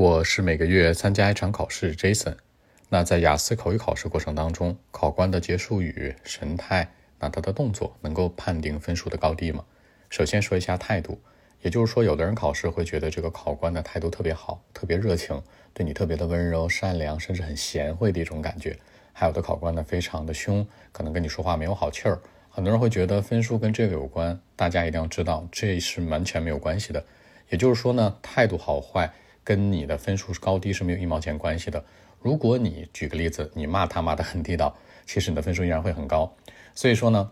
我是每个月参加一场考试，Jason。那在雅思口语考试过程当中，考官的结束语、神态，那他的动作能够判定分数的高低吗？首先说一下态度，也就是说，有的人考试会觉得这个考官的态度特别好，特别热情，对你特别的温柔、善良，甚至很贤惠的一种感觉。还有的考官呢，非常的凶，可能跟你说话没有好气儿。很多人会觉得分数跟这个有关，大家一定要知道，这是完全没有关系的。也就是说呢，态度好坏。跟你的分数高低是没有一毛钱关系的。如果你举个例子，你骂他骂的很地道，其实你的分数依然会很高。所以说呢，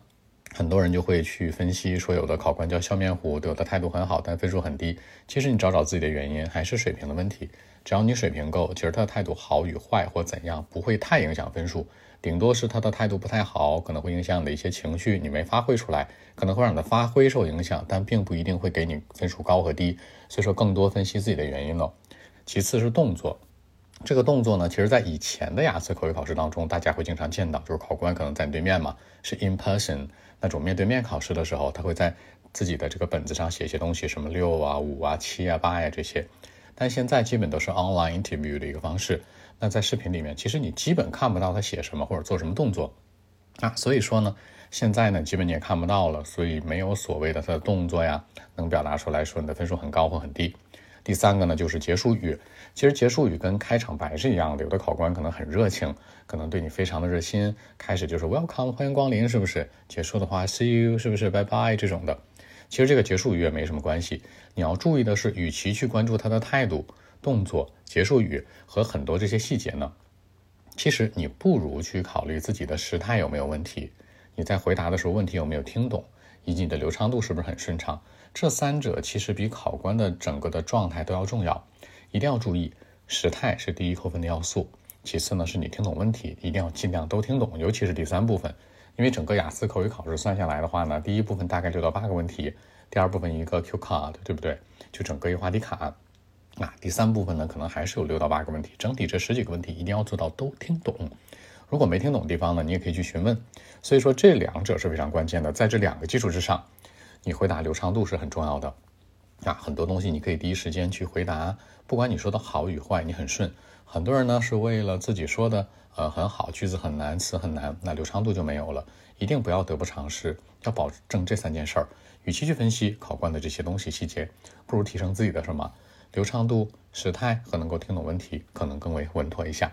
很多人就会去分析说，有的考官叫笑面虎，有的态度很好，但分数很低。其实你找找自己的原因，还是水平的问题。只要你水平够，其实他的态度好与坏或怎样，不会太影响分数。顶多是他的态度不太好，可能会影响你的一些情绪，你没发挥出来，可能会让你的发挥受影响，但并不一定会给你分数高和低。所以说，更多分析自己的原因了。其次是动作，这个动作呢，其实在以前的雅思口语考试当中，大家会经常见到，就是考官可能在你对面嘛，是 in person 那种面对面考试的时候，他会在自己的这个本子上写一些东西，什么六啊、五啊、七啊、八呀这些。但现在基本都是 online interview 的一个方式。那在视频里面，其实你基本看不到他写什么或者做什么动作啊，所以说呢，现在呢，基本你也看不到了，所以没有所谓的他的动作呀，能表达出来说你的分数很高或很低。第三个呢，就是结束语。其实结束语跟开场白是一样的，有的考官可能很热情，可能对你非常的热心，开始就是 welcome 欢迎光临，是不是？结束的话 see you 是不是 bye bye 这种的。其实这个结束语也没什么关系，你要注意的是，与其去关注他的态度。动作、结束语和很多这些细节呢，其实你不如去考虑自己的时态有没有问题，你在回答的时候问题有没有听懂，以及你的流畅度是不是很顺畅。这三者其实比考官的整个的状态都要重要，一定要注意时态是第一扣分的要素。其次呢，是你听懂问题，一定要尽量都听懂，尤其是第三部分，因为整个雅思口语考试算下来的话呢，第一部分大概六到八个问题，第二部分一个 Q card，对不对？就整个一话题卡。那第三部分呢，可能还是有六到八个问题，整体这十几个问题一定要做到都听懂。如果没听懂的地方呢，你也可以去询问。所以说这两者是非常关键的，在这两个基础之上，你回答流畅度是很重要的。啊，很多东西你可以第一时间去回答，不管你说的好与坏，你很顺。很多人呢是为了自己说的呃很好，句子很难，词很难，那流畅度就没有了。一定不要得不偿失，要保证这三件事儿。与其去分析考官的这些东西细节，不如提升自己的什么？流畅度、时态和能够听懂问题，可能更为稳妥一下。